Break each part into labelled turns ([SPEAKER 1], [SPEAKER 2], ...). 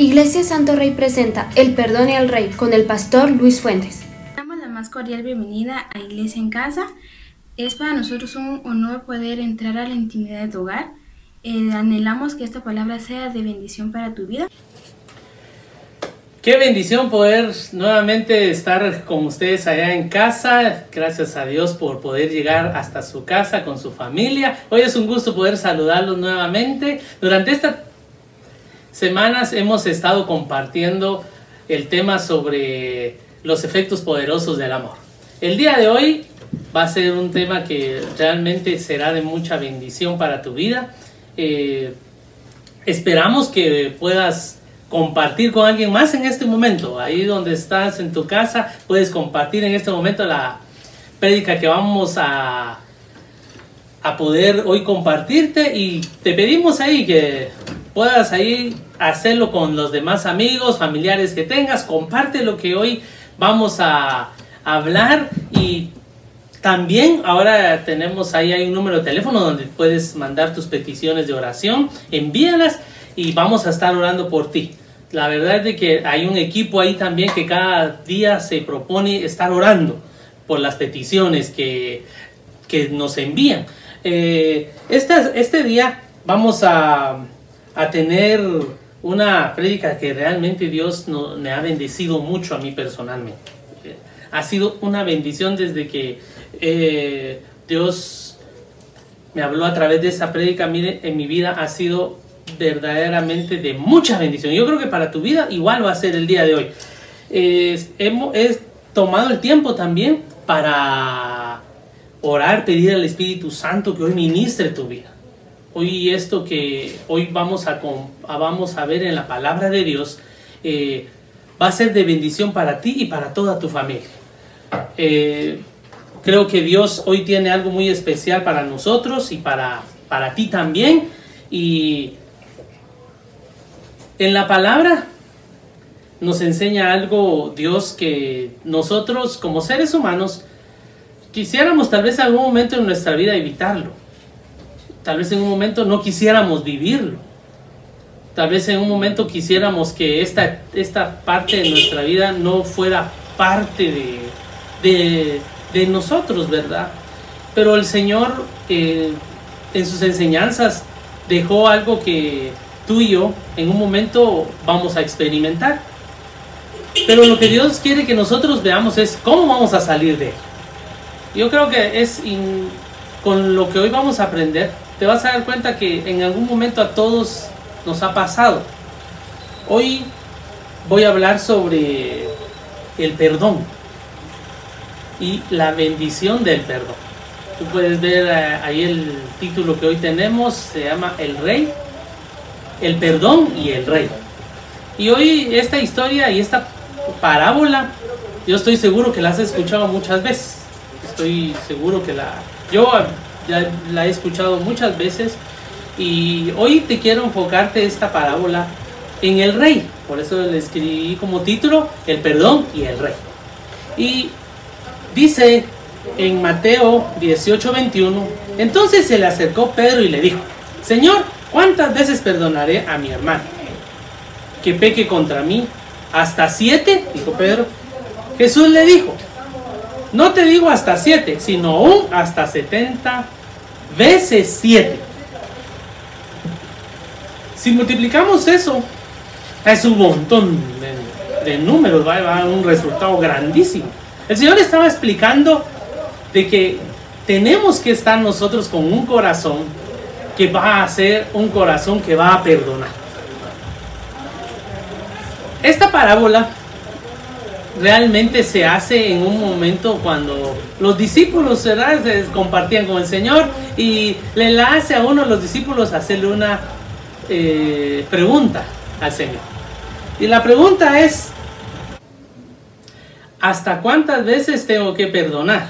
[SPEAKER 1] Iglesia Santo Rey presenta El Perdón y el Rey con el pastor Luis Fuentes.
[SPEAKER 2] Damos la más cordial bienvenida a Iglesia en Casa. Es para nosotros un honor poder entrar a la intimidad de tu hogar. Eh, anhelamos que esta palabra sea de bendición para tu vida.
[SPEAKER 3] Qué bendición poder nuevamente estar con ustedes allá en casa. Gracias a Dios por poder llegar hasta su casa con su familia. Hoy es un gusto poder saludarlos nuevamente. Durante esta semanas hemos estado compartiendo el tema sobre los efectos poderosos del amor. El día de hoy va a ser un tema que realmente será de mucha bendición para tu vida. Eh, esperamos que puedas compartir con alguien más en este momento. Ahí donde estás en tu casa, puedes compartir en este momento la prédica que vamos a, a poder hoy compartirte y te pedimos ahí que puedas ahí hacerlo con los demás amigos, familiares que tengas, comparte lo que hoy vamos a hablar y también ahora tenemos ahí hay un número de teléfono donde puedes mandar tus peticiones de oración, envíalas y vamos a estar orando por ti. La verdad es que hay un equipo ahí también que cada día se propone estar orando por las peticiones que, que nos envían. Este, este día vamos a a tener una prédica que realmente Dios no, me ha bendecido mucho a mí personalmente. Ha sido una bendición desde que eh, Dios me habló a través de esa prédica. Mire, en mi vida ha sido verdaderamente de mucha bendición. Yo creo que para tu vida igual va a ser el día de hoy. hemos, he tomado el tiempo también para orar, pedir al Espíritu Santo que hoy ministre tu vida hoy esto que hoy vamos a, vamos a ver en la palabra de Dios eh, va a ser de bendición para ti y para toda tu familia. Eh, creo que Dios hoy tiene algo muy especial para nosotros y para, para ti también. Y en la palabra nos enseña algo Dios que nosotros como seres humanos quisiéramos tal vez en algún momento en nuestra vida evitarlo Tal vez en un momento no quisiéramos vivirlo. Tal vez en un momento quisiéramos que esta, esta parte de nuestra vida no fuera parte de, de, nosotros, ¿verdad? Pero el Señor eh, en sus enseñanzas dejó algo que tú y yo en un momento vamos a experimentar. Pero lo que Dios quiere que nosotros veamos es cómo vamos a salir de él. Yo creo que es con lo que hoy vamos a aprender, te vas a dar cuenta que en algún momento a todos nos ha pasado. Hoy voy a hablar sobre el perdón y la bendición del perdón. Tú puedes ver eh, ahí el título que hoy tenemos, se llama El Rey, el perdón y el Rey. Y hoy esta historia y esta parábola, yo estoy seguro que la has escuchado muchas veces. Estoy seguro que la... Yo ya la he escuchado muchas veces y hoy te quiero enfocarte esta parábola en el rey. Por eso le escribí como título El perdón y el rey. Y dice en Mateo 18:21, entonces se le acercó Pedro y le dijo, Señor, ¿cuántas veces perdonaré a mi hermano que peque contra mí? ¿Hasta siete? Dijo Pedro. Jesús le dijo, no te digo hasta siete, sino aún hasta setenta veces 7. Si multiplicamos eso, es un montón de, números, va a dar un resultado grandísimo. El Señor estaba explicando de que tenemos que estar nosotros con un corazón que va a ser un corazón que va a perdonar. Esta parábola realmente se hace en un momento cuando los discípulos ¿verdad? se compartían con el Señor y le hace a uno de los discípulos hacerle una eh, pregunta al Señor. Y la pregunta es, ¿hasta cuántas veces tengo que perdonar?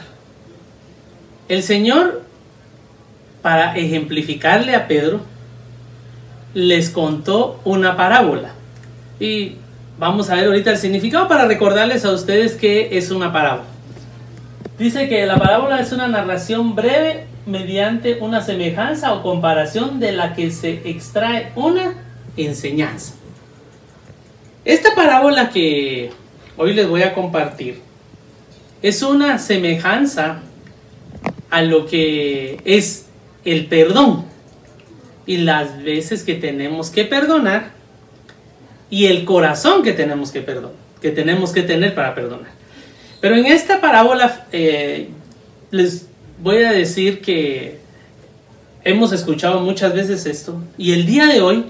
[SPEAKER 3] El Señor, para ejemplificarle a Pedro, les contó una parábola. Y Vamos a ver ahorita el significado para recordarles a ustedes que es una parábola. Dice que la parábola es una narración breve mediante una semejanza o comparación de la que se extrae una enseñanza. Esta parábola que hoy les voy a compartir es una semejanza a lo que es el perdón y las veces que tenemos que perdonar y el corazón que tenemos que perdonar, que tenemos que tener para perdonar. Pero en esta parábola eh, les voy a decir que hemos escuchado muchas veces esto y el día de hoy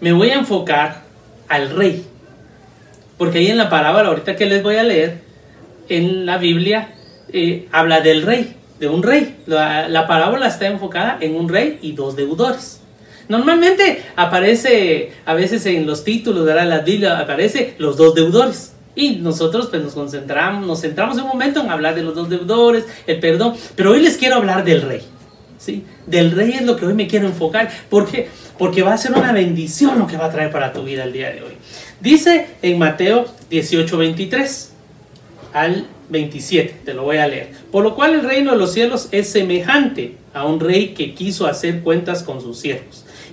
[SPEAKER 3] me voy a enfocar al rey. Porque ahí en la parábola ahorita que les voy a leer, en la Biblia eh, habla del rey, de un rey. La, parábola está enfocada en un rey y dos deudores. Normalmente aparece, a veces en los títulos de la Biblia aparece los dos deudores. Y nosotros pues nos concentramos, nos centramos un momento en hablar de los dos deudores, el perdón. Pero hoy les quiero hablar del rey. ¿sí? Del rey es lo que hoy me quiero enfocar. ¿Por qué? Porque va a ser una bendición lo que va a traer para tu vida el día de hoy. Dice en Mateo 18, 23 al 27, te lo voy a leer. Por lo cual el reino de los cielos es semejante a un rey que quiso hacer cuentas con sus siervos.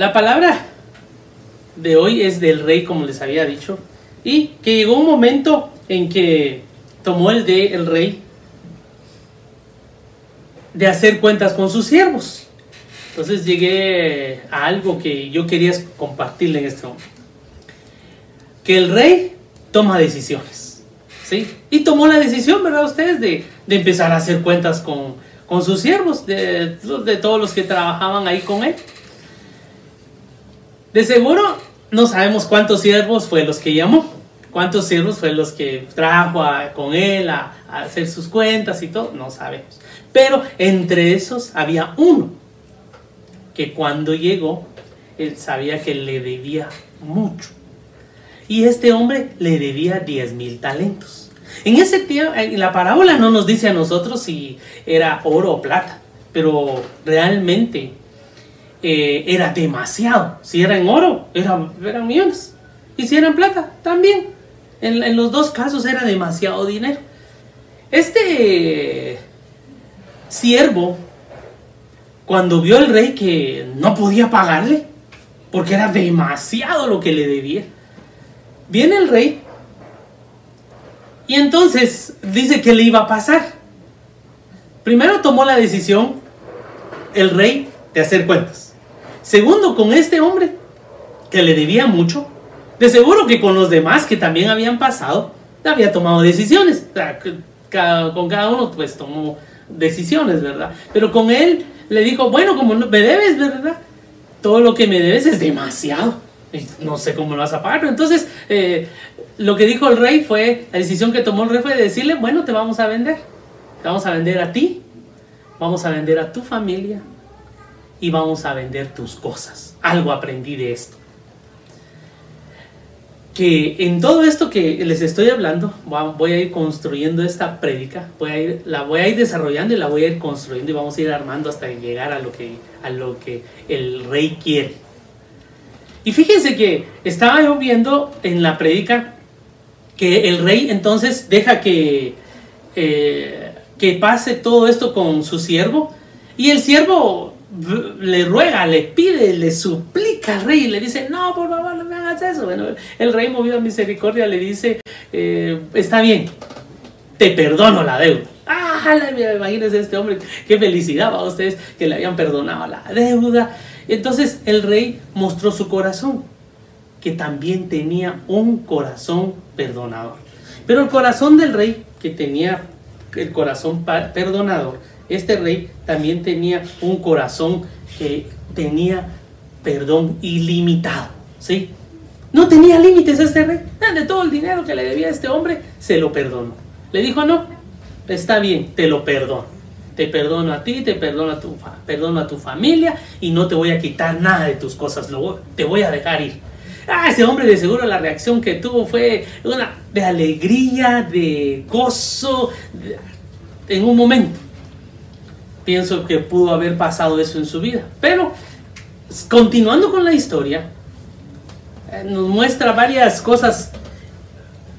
[SPEAKER 3] La palabra de hoy es del rey, como les había dicho, y que llegó un momento en que tomó el de el rey de hacer cuentas con sus siervos. Entonces llegué a algo que yo quería compartirle en este momento. Que el rey toma decisiones. ¿sí? Y tomó la decisión, ¿verdad? Ustedes de, empezar a hacer cuentas con, sus siervos, de, de todos los que trabajaban ahí con él. De seguro no sabemos cuántos siervos fue los que llamó, cuántos siervos fue los que trajo con él a, hacer sus cuentas y todo, no sabemos. Pero entre esos había uno que cuando llegó, él sabía que le debía mucho. Y este hombre le debía 10 mil talentos. En ese tiempo, la parábola no nos dice a nosotros si era oro o plata, pero realmente eh, era demasiado. Si era en oro, eran, eran millones. Y si era en plata, también. En, los dos casos era demasiado dinero. Este siervo cuando vio el rey que no podía pagarle, porque era demasiado lo que le debía, viene el rey y entonces dice que le iba a pasar. Primero tomó la decisión el rey de hacer cuentas. Segundo, con este hombre que le debía mucho, de seguro que con los demás que también habían pasado, había tomado decisiones. con cada uno pues tomó decisiones, ¿verdad? Pero con él le dijo, bueno, como me debes, ¿verdad? Todo lo que me debes es demasiado. no sé cómo lo vas a pagar. Entonces, eh, lo que dijo el rey fue, la decisión que tomó el rey fue decirle, bueno, te vamos a vender. Te vamos a vender a ti, vamos a vender a tu familia y vamos a vender tus cosas. Algo aprendí de esto que en todo esto que les estoy hablando, voy a ir construyendo esta prédica, voy a ir, la voy a ir desarrollando y la voy a ir construyendo y vamos a ir armando hasta llegar a lo que, a lo que el rey quiere. Y fíjense que estaba yo viendo en la prédica que el rey entonces deja que, eh, que pase todo esto con su siervo y el siervo le ruega, le pide, le suplica al rey y le dice, no, por favor, no me hagas eso. Bueno, el rey movido a misericordia le dice, eh, está bien, te perdono la deuda. Ah, imagínense este hombre, qué felicidad a ustedes que le habían perdonado la deuda. Entonces el rey mostró su corazón, que también tenía un corazón perdonador. Pero el corazón del rey, que tenía el corazón perdonador, este rey también tenía un corazón que tenía perdón ilimitado, ¿sí? No tenía límites este rey. De todo el dinero que le debía a este hombre, se lo perdonó. Le dijo, no, está bien, te lo perdono. te perdono a ti, te perdono a tu, perdono a tu familia y no te voy a quitar nada de tus cosas, te voy a dejar ir. Ah, ese hombre de seguro la reacción que tuvo fue una de alegría, de gozo, en un momento. Pienso que pudo haber pasado eso en su vida. Pero, continuando con la historia, eh, nos muestra varias cosas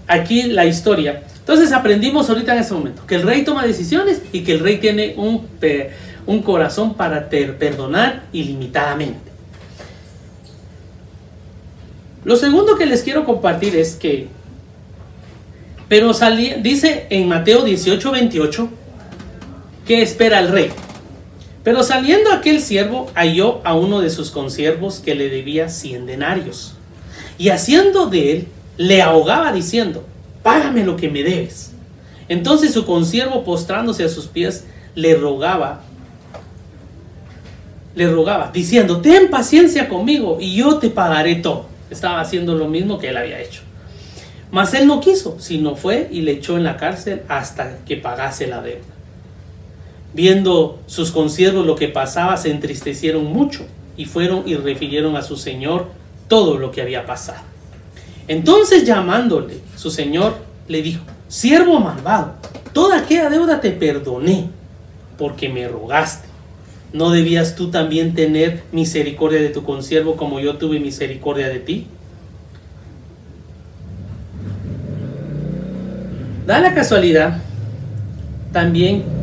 [SPEAKER 3] aquí la historia. Entonces aprendimos ahorita en ese momento que el rey toma decisiones y que el rey tiene un, un corazón para perdonar ilimitadamente. Lo segundo que les quiero compartir es que, pero dice en Mateo 18, 28, que espera el rey. Pero saliendo aquel siervo halló a uno de sus consiervos que le debía cien denarios. Y haciendo de él, le ahogaba diciendo, págame lo que me debes. Entonces su consiervo postrándose a sus pies, le rogaba, le rogaba, diciendo, ten paciencia conmigo y yo te pagaré todo. Estaba haciendo lo mismo que él había hecho. Mas él no quiso, sino fue y le echó en la cárcel hasta que pagase la deuda. Viendo sus consiervos lo que pasaba, se entristecieron mucho y fueron y refirieron a su señor todo lo que había pasado. Entonces llamándole, su señor le dijo, siervo malvado, toda aquella deuda te perdoné porque me rogaste. ¿No debías tú también tener misericordia de tu consiervo como yo tuve misericordia de ti? Da la casualidad también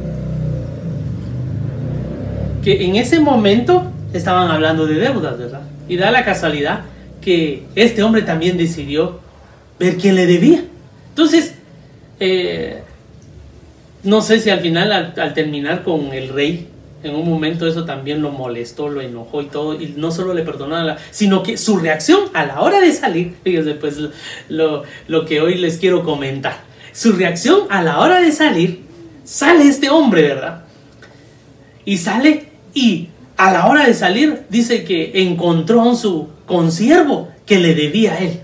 [SPEAKER 3] que en ese momento estaban hablando de deudas, ¿verdad? Y da la casualidad que este hombre también decidió ver quién le debía. Entonces, eh, no sé si al final, al, terminar con el rey, en un momento eso también lo molestó, lo enojó y todo, y no solo le perdonó, sino que su reacción a la hora de salir, fíjense pues lo, lo que hoy les quiero comentar, su reacción a la hora de salir, sale este hombre, ¿verdad? Y sale y a la hora de salir dice que encontró a su consiervo que le debía a él.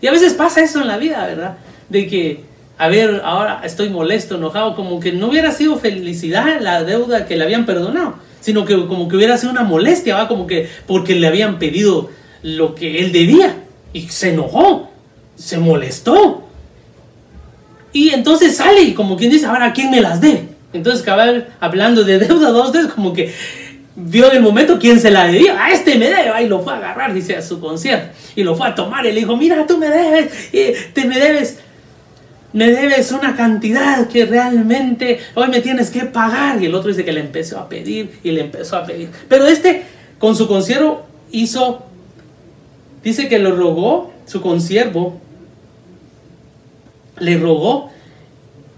[SPEAKER 3] Y a veces pasa eso en la vida, ¿verdad? De que, a ver, ahora estoy molesto, enojado, como que no hubiera sido felicidad la deuda que le habían perdonado, sino que como que hubiera sido una molestia, ¿va? Como que porque le habían pedido lo que él debía. Y se enojó, se molestó. Y entonces sale y como quien dice, ahora, ¿quién me las dé? Entonces, cabal, hablando de deuda, dos veces como que vio en el momento quién se la debía. A este me debe. Y lo fue a agarrar, dice, a su concierto. Y lo fue a tomar y le dijo, mira, tú me debes. te me debes. Me debes una cantidad que realmente hoy me tienes que pagar. Y el otro dice que le empezó a pedir y le empezó a pedir. Pero este, con su conciervo, hizo, dice que lo rogó, su conciervo, le rogó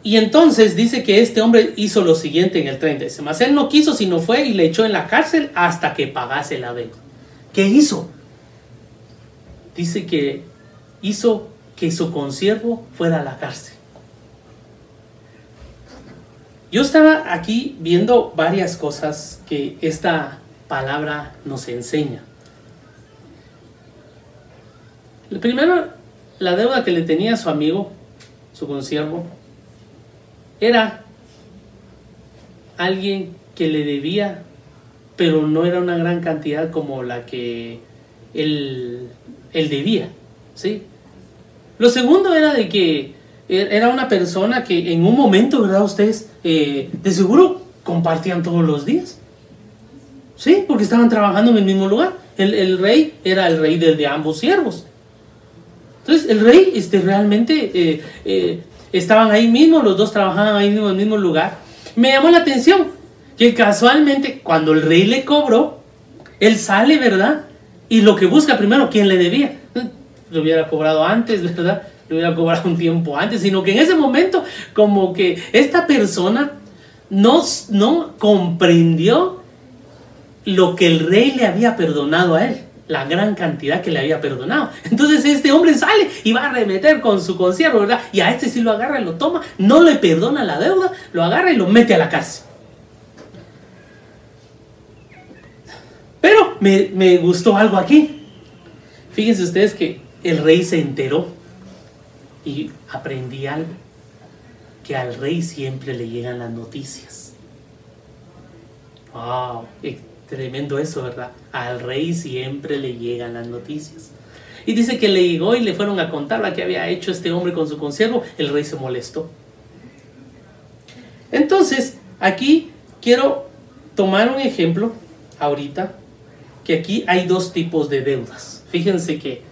[SPEAKER 3] y entonces dice que este hombre hizo lo siguiente en el 30. Dice, mas él no quiso, sino fue y le echó en la cárcel hasta que pagase la deuda. ¿Qué hizo? Dice que hizo que su consiervo fuera a la cárcel. Yo estaba aquí viendo varias cosas que esta palabra nos enseña. Primero, la deuda que le tenía a su amigo, su consiervo, era alguien que le debía, pero no era una gran cantidad como la que él, debía. ¿sí? Lo segundo era de que er, era una persona que en un momento, ¿verdad? Ustedes eh, de seguro compartían todos los días. ¿Sí? Porque estaban trabajando en el mismo lugar. El, rey era el rey de, de, ambos siervos. Entonces, el rey este, realmente eh, eh, estaban ahí mismo, los dos trabajaban ahí mismo en el mismo lugar. Me llamó la atención que casualmente cuando el rey le cobró, él sale, ¿verdad? Y lo que busca primero, ¿quién le debía? Lo hubiera cobrado antes, ¿verdad? Lo hubiera cobrado un tiempo antes, sino que en ese momento como que esta persona no, no comprendió lo que el rey le había perdonado a él la gran cantidad que le había perdonado. Entonces este hombre sale y va a remeter con su concierto, ¿verdad? Y a este sí lo agarra y lo toma, no le perdona la deuda, lo agarra y lo mete a la cárcel. Pero me, me gustó algo aquí. Fíjense ustedes que el rey se enteró y aprendí algo, que al rey siempre le llegan las noticias. Wow, tremendo eso, ¿verdad? Al rey siempre le llegan las noticias. Y dice que le llegó y le fueron a contar lo que había hecho este hombre con su consiervo. El rey se molestó. Entonces, aquí quiero tomar un ejemplo ahorita, que aquí hay dos tipos de deudas. Fíjense que,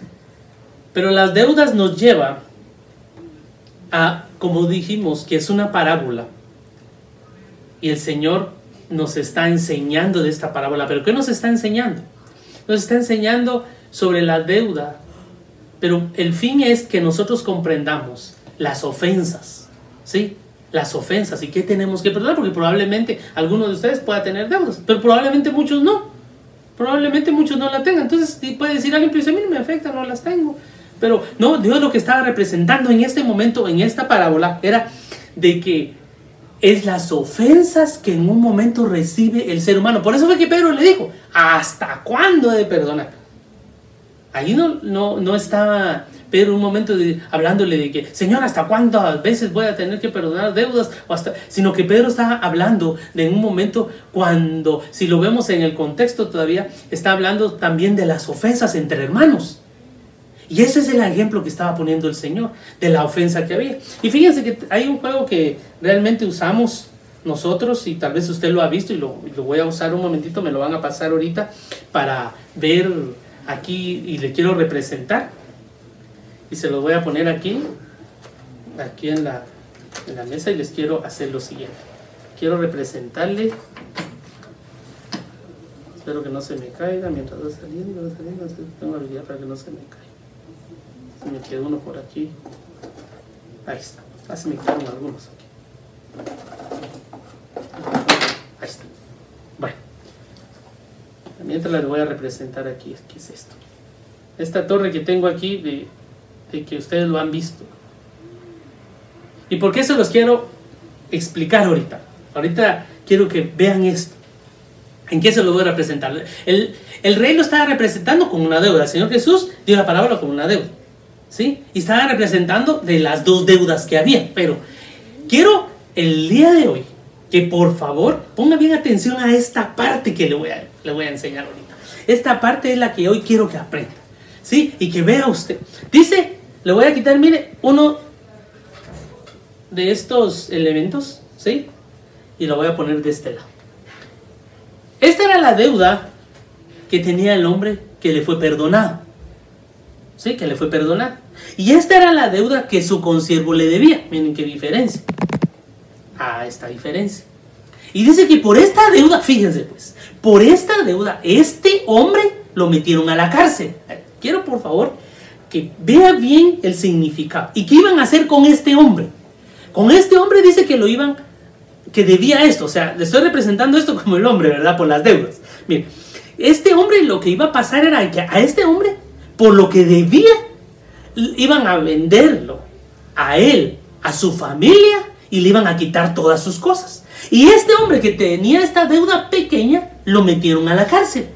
[SPEAKER 3] pero las deudas nos lleva a, como dijimos, que es una parábola. Y el Señor nos está enseñando de esta parábola. ¿Pero qué nos está enseñando? Nos está enseñando sobre la deuda. Pero el fin es que nosotros comprendamos las ofensas. ¿Sí? Las ofensas. ¿Y qué tenemos que perdonar? Porque probablemente alguno de ustedes pueda tener deudas. Pero probablemente muchos no. Probablemente muchos no la tengan. Entonces puede decir alguien, dice, a mí no me afecta, no las tengo. Pero no, Dios lo que estaba representando en este momento, en esta parábola, era de que es las ofensas que en un momento recibe el ser humano. Por eso fue que Pedro le dijo, ¿hasta cuándo he de perdonar? Ahí no, no, no estaba Pedro un momento de, hablándole de que, Señor, ¿hasta cuántas veces voy a tener que perdonar deudas? Hasta, sino que Pedro estaba hablando de un momento cuando, si lo vemos en el contexto todavía, está hablando también de las ofensas entre hermanos. Y ese es el ejemplo que estaba poniendo el Señor de la ofensa que había. Y fíjense que hay un juego que realmente usamos nosotros y tal vez usted lo ha visto y lo, voy a usar un momentito, me lo van a pasar ahorita para ver aquí y le quiero representar. Y se lo voy a poner aquí, aquí en la, en la mesa y les quiero hacer lo siguiente. Quiero representarle Espero que no se me caiga mientras va saliendo, va saliendo. Tengo habilidad para que no se me caiga me quedó uno por aquí. Ahí está. Ah, se me quedaron algunos. Ahí está. Bueno. Mientras les voy a representar aquí, ¿qué es esto? Esta torre que tengo aquí, de, de que ustedes lo han visto. ¿Y por qué se los quiero explicar ahorita? Ahorita quiero que vean esto. ¿En qué se lo voy a representar? El, el rey lo estaba representando como una deuda. El Señor Jesús dio la palabra como una deuda. ¿Sí? Y estaba representando de las dos deudas que había. Pero quiero el día de hoy que por favor ponga bien atención a esta parte que le voy a, le voy a enseñar ahorita. Esta parte es la que hoy quiero que aprenda, ¿sí? Y que vea usted. Dice, le voy a quitar, mire, uno de estos elementos, ¿sí? Y lo voy a poner de este lado. Esta era la deuda que tenía el hombre que le fue perdonado. ¿Sí? Que le fue perdonado. Y esta era la deuda que su consiervo le debía. Miren qué diferencia. Ah, esta diferencia. Y dice que por esta deuda, fíjense pues, por esta deuda, este hombre lo metieron a la cárcel. Quiero por favor que vea bien el significado. ¿Y qué iban a hacer con este hombre? Con este hombre dice que lo iban, que debía esto. O sea, le estoy representando esto como el hombre, ¿verdad? Por las deudas. Miren, este hombre lo que iba a pasar era que a este hombre, por lo que debía, iban a venderlo a él, a su familia, y le iban a quitar todas sus cosas. Y este hombre que tenía esta deuda pequeña, lo metieron a la cárcel.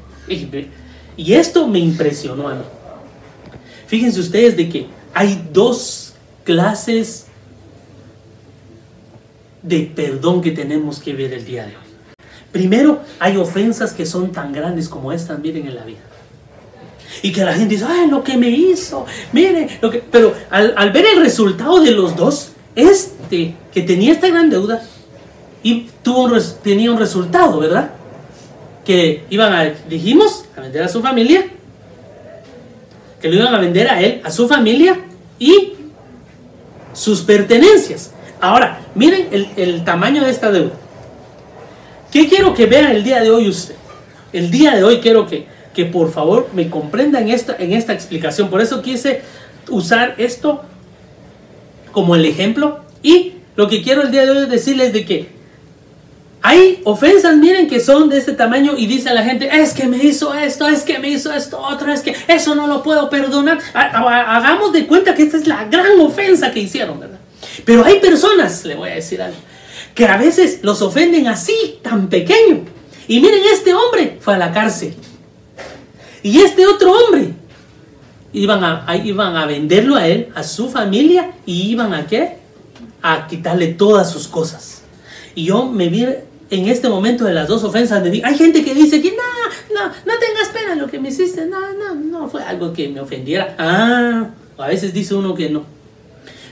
[SPEAKER 3] Y esto me impresionó a mí. Fíjense ustedes de que hay dos clases de perdón que tenemos que ver el día de hoy. Primero, hay ofensas que son tan grandes como estas, miren en la vida. Y que la gente dice, ay, lo que me hizo, mire, lo que... Pero al, ver el resultado de los dos, este que tenía esta gran deuda y tuvo tenía un resultado, ¿verdad? Que iban a, dijimos, a vender a su familia, que lo iban a vender a él, a su familia y sus pertenencias. Ahora, miren el, el tamaño de esta deuda. ¿Qué quiero que vean el día de hoy usted? El día de hoy quiero que que por favor me comprendan esta, en esta explicación. Por eso quise usar esto como el ejemplo. Y lo que quiero el día de hoy decirles de que hay ofensas, miren, que son de este tamaño y dice la gente, es que me hizo esto, es que me hizo esto, otro, es que eso no lo puedo perdonar. Hagamos de cuenta que esta es la gran ofensa que hicieron, ¿verdad? Pero hay personas, le voy a decir algo, que a veces los ofenden así, tan pequeño. Y miren, este hombre fue a la cárcel. Y este otro hombre, iban a, iban a venderlo a él, a su familia, y iban a qué? A quitarle todas sus cosas. Y yo me vi en este momento de las dos ofensas, hay gente que dice que no, no, no tengas pena lo que me hiciste, no, no, no fue algo que me ofendiera. Ah, a veces dice uno que no.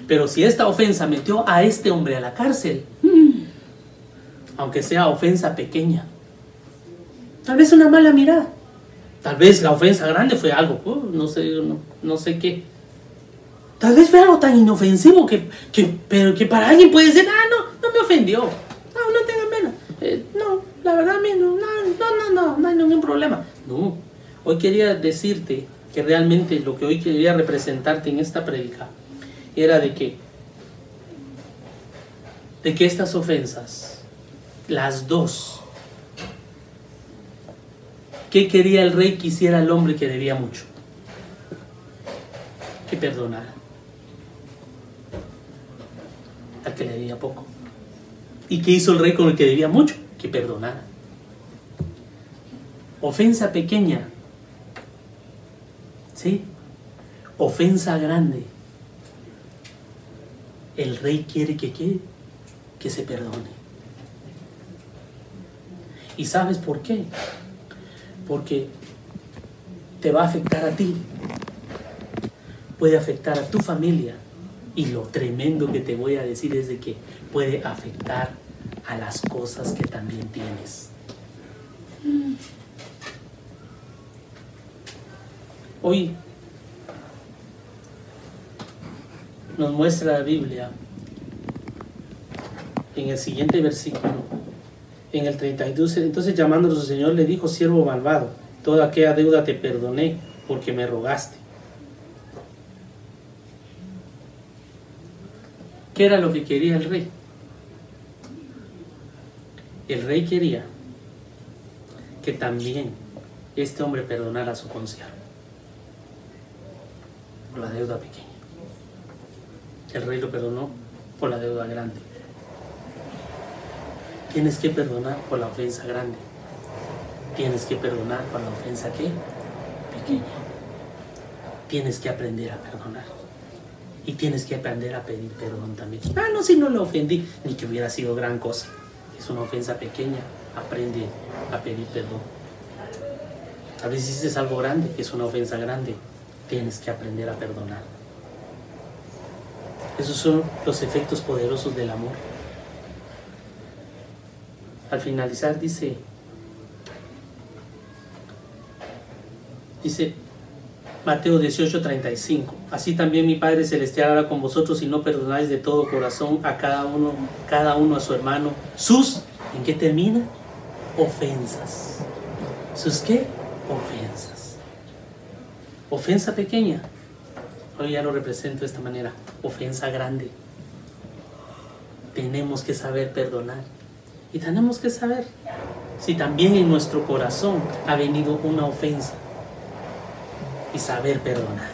[SPEAKER 3] Pero si esta ofensa metió a este hombre a la cárcel, mm, aunque sea ofensa pequeña, tal vez una mala mirada, tal vez la ofensa grande fue algo, uh, no sé, no, no sé qué. Tal vez fue algo tan inofensivo que, que, pero que para alguien puede decir, ah, no, no me ofendió. No, no tenga pena. Eh, no, la verdad, a mí no, no, no, no, no hay ningún problema. No, hoy quería decirte que realmente lo que hoy quería representarte en esta predica era de que, de que estas ofensas, las dos, ¿qué quería el rey que hiciera el hombre que debía mucho? Que perdonara. Al que le debía poco. ¿Y qué hizo el rey con el que debía mucho? Que perdonara. Ofensa pequeña. ¿Sí? Ofensa grande. El rey quiere que que se perdone. ¿Y sabes por qué? Porque te va a afectar a ti. Puede afectar a tu familia. Y lo tremendo que te voy a decir es de que puede afectar a las cosas que también tienes. Hoy nos muestra la Biblia en el siguiente versículo, en el 32, entonces llamándolo su Señor le dijo, siervo malvado, toda aquella deuda te perdoné porque me rogaste. ¿Qué era lo que quería el rey? El rey quería que también este hombre perdonara a su consiervo por la deuda pequeña. El rey lo perdonó por la deuda grande. Tienes que perdonar por la ofensa grande. Tienes que perdonar por la ofensa que pequeña. Tienes que aprender a perdonar. Y tienes que aprender a pedir perdón también. Ah, no, si no lo ofendí, ni que hubiera sido gran cosa. Es una ofensa pequeña. Aprende a pedir perdón. A veces hiciste algo grande, es una ofensa grande. Tienes que aprender a perdonar. Esos son los efectos poderosos del amor. Al finalizar dice, dice Mateo 18:35, así también mi Padre Celestial hará con vosotros si no perdonáis de todo corazón a cada uno, cada uno a su hermano, sus, ¿en qué termina? Ofensas. ¿Sus qué? Ofensas. Ofensa pequeña, Hoy ya lo represento de esta manera. Ofensa grande. Tenemos que saber perdonar. Y tenemos que saber si también en nuestro corazón ha venido una ofensa. Y saber perdonar.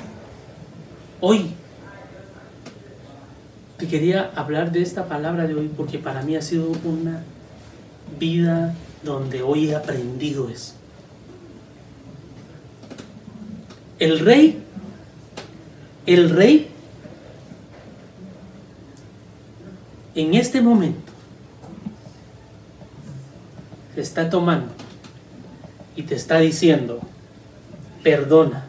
[SPEAKER 3] Hoy te quería hablar de esta palabra de hoy porque para mí ha sido una vida donde hoy he aprendido eso. El rey el rey en este momento te está tomando y te está diciendo, perdona,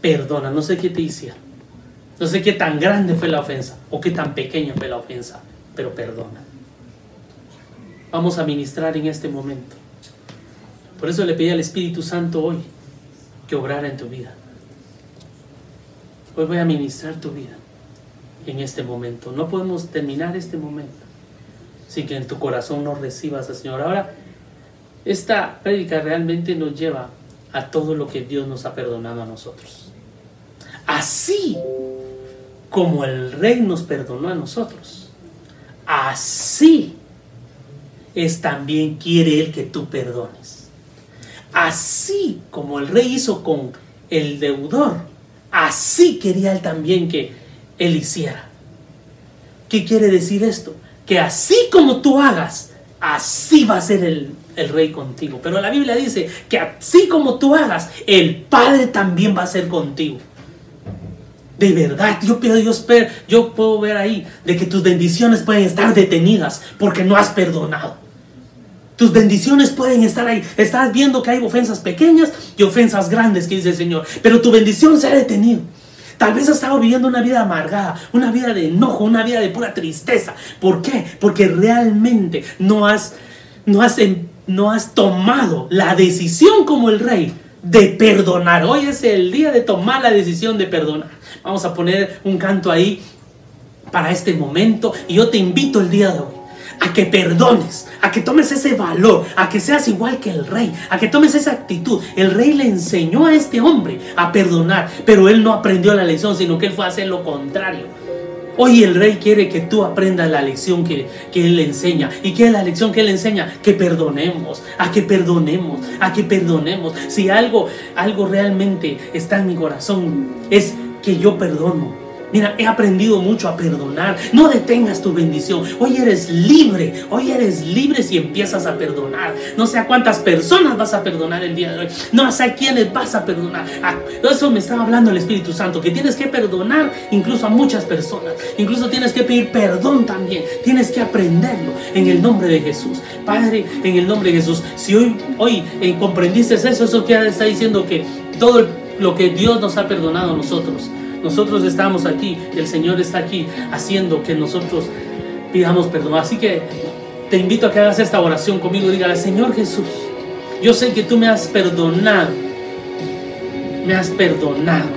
[SPEAKER 3] perdona, no sé qué te hicieron, no sé qué tan grande fue la ofensa o qué tan pequeña fue la ofensa, pero perdona. Vamos a ministrar en este momento. Por eso le pedí al Espíritu Santo hoy que obrara en tu vida. Hoy voy a ministrar tu vida en este momento. No podemos terminar este momento sin que en tu corazón no recibas al Señor. Ahora, esta prédica realmente nos lleva a todo lo que Dios nos ha perdonado a nosotros. Así como el Rey nos perdonó a nosotros, así es también quiere Él que tú perdones. Así como el Rey hizo con el deudor, Así quería él también que él hiciera. ¿Qué quiere decir esto? Que así como tú hagas, así va a ser el, rey contigo. Pero la Biblia dice que así como tú hagas, el Padre también va a ser contigo. De verdad, yo pido Dios, yo puedo ver ahí de que tus bendiciones pueden estar detenidas porque no has perdonado. Tus bendiciones pueden estar ahí. Estás viendo que hay ofensas pequeñas y ofensas grandes, que dice el Señor. Pero tu bendición se ha detenido. Tal vez has estado viviendo una vida amargada, una vida de enojo, una vida de pura tristeza. ¿Por qué? Porque realmente no has, no has, no has tomado la decisión como el rey de perdonar. Hoy es el día de tomar la decisión de perdonar. Vamos a poner un canto ahí para este momento y yo te invito el día de hoy a que perdones, a que tomes ese valor, a que seas igual que el rey, a que tomes esa actitud. El rey le enseñó a este hombre a perdonar, pero él no aprendió la lección, sino que él fue a hacer lo contrario. Hoy el rey quiere que tú aprendas la lección que, que, él le enseña. ¿Y qué es la lección que él enseña? Que perdonemos, a que perdonemos, a que perdonemos. Si algo, algo realmente está en mi corazón, es que yo perdono. Mira, he aprendido mucho a perdonar. No detengas tu bendición. Hoy eres libre. Hoy eres libre si empiezas a perdonar. No sé a cuántas personas vas a perdonar el día de hoy. No sé a quiénes vas a perdonar. Ah, eso me estaba hablando el Espíritu Santo. Que tienes que perdonar incluso a muchas personas. Incluso tienes que pedir perdón también. Tienes que aprenderlo en el nombre de Jesús. Padre, en el nombre de Jesús. Si hoy, hoy eh, comprendiste eso, eso que está diciendo que todo lo que Dios nos ha perdonado a nosotros nosotros estamos aquí, el Señor está aquí haciendo que nosotros pidamos perdón. Así que te invito a que hagas esta oración conmigo. Dígale, Señor Jesús, yo sé que tú me has perdonado. Me has perdonado.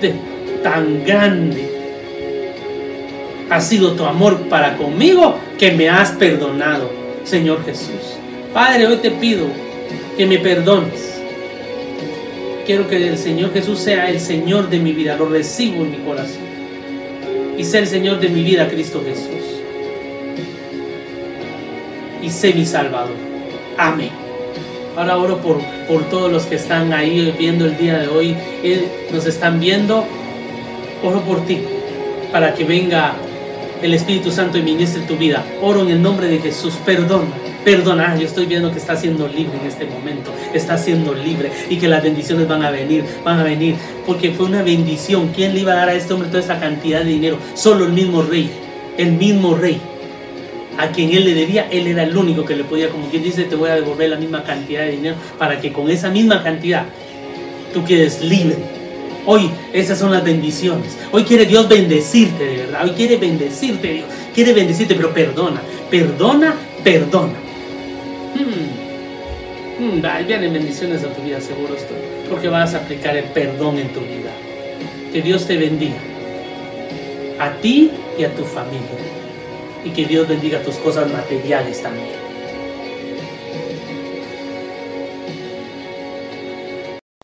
[SPEAKER 3] De tan grande ha sido tu amor para conmigo que me has perdonado, Señor Jesús. Padre, hoy te pido que me perdones quiero que el Señor Jesús sea el Señor de mi vida, lo recibo en mi corazón. Y sea el Señor de mi vida, Cristo Jesús. Y sé mi Salvador. Amén. Ahora oro por, por todos los que están ahí viendo el día de hoy, nos están viendo. Oro por ti, para que venga el Espíritu Santo y ministre tu vida. Oro en el nombre de Jesús. Perdona perdonar. Yo estoy viendo que está siendo libre en este momento. Está siendo libre y que las bendiciones van a venir, van a venir. Porque fue una bendición. ¿Quién le iba a dar a este hombre toda esa cantidad de dinero? Solo el mismo rey. El mismo rey. A quien él le debía, él era el único que le podía, como quien dice, te voy a devolver la misma cantidad de dinero para que con esa misma cantidad tú quedes libre. Hoy esas son las bendiciones. Hoy quiere Dios bendecirte de verdad. Hoy quiere bendecirte Dios. Quiere bendecirte, pero perdona. Perdona, perdona. Hmm. Hmm, vienen bendiciones a tu vida, seguro estoy. Porque vas a aplicar el perdón en tu vida. Que Dios te bendiga. A ti y a tu familia. Y que Dios bendiga tus cosas materiales también.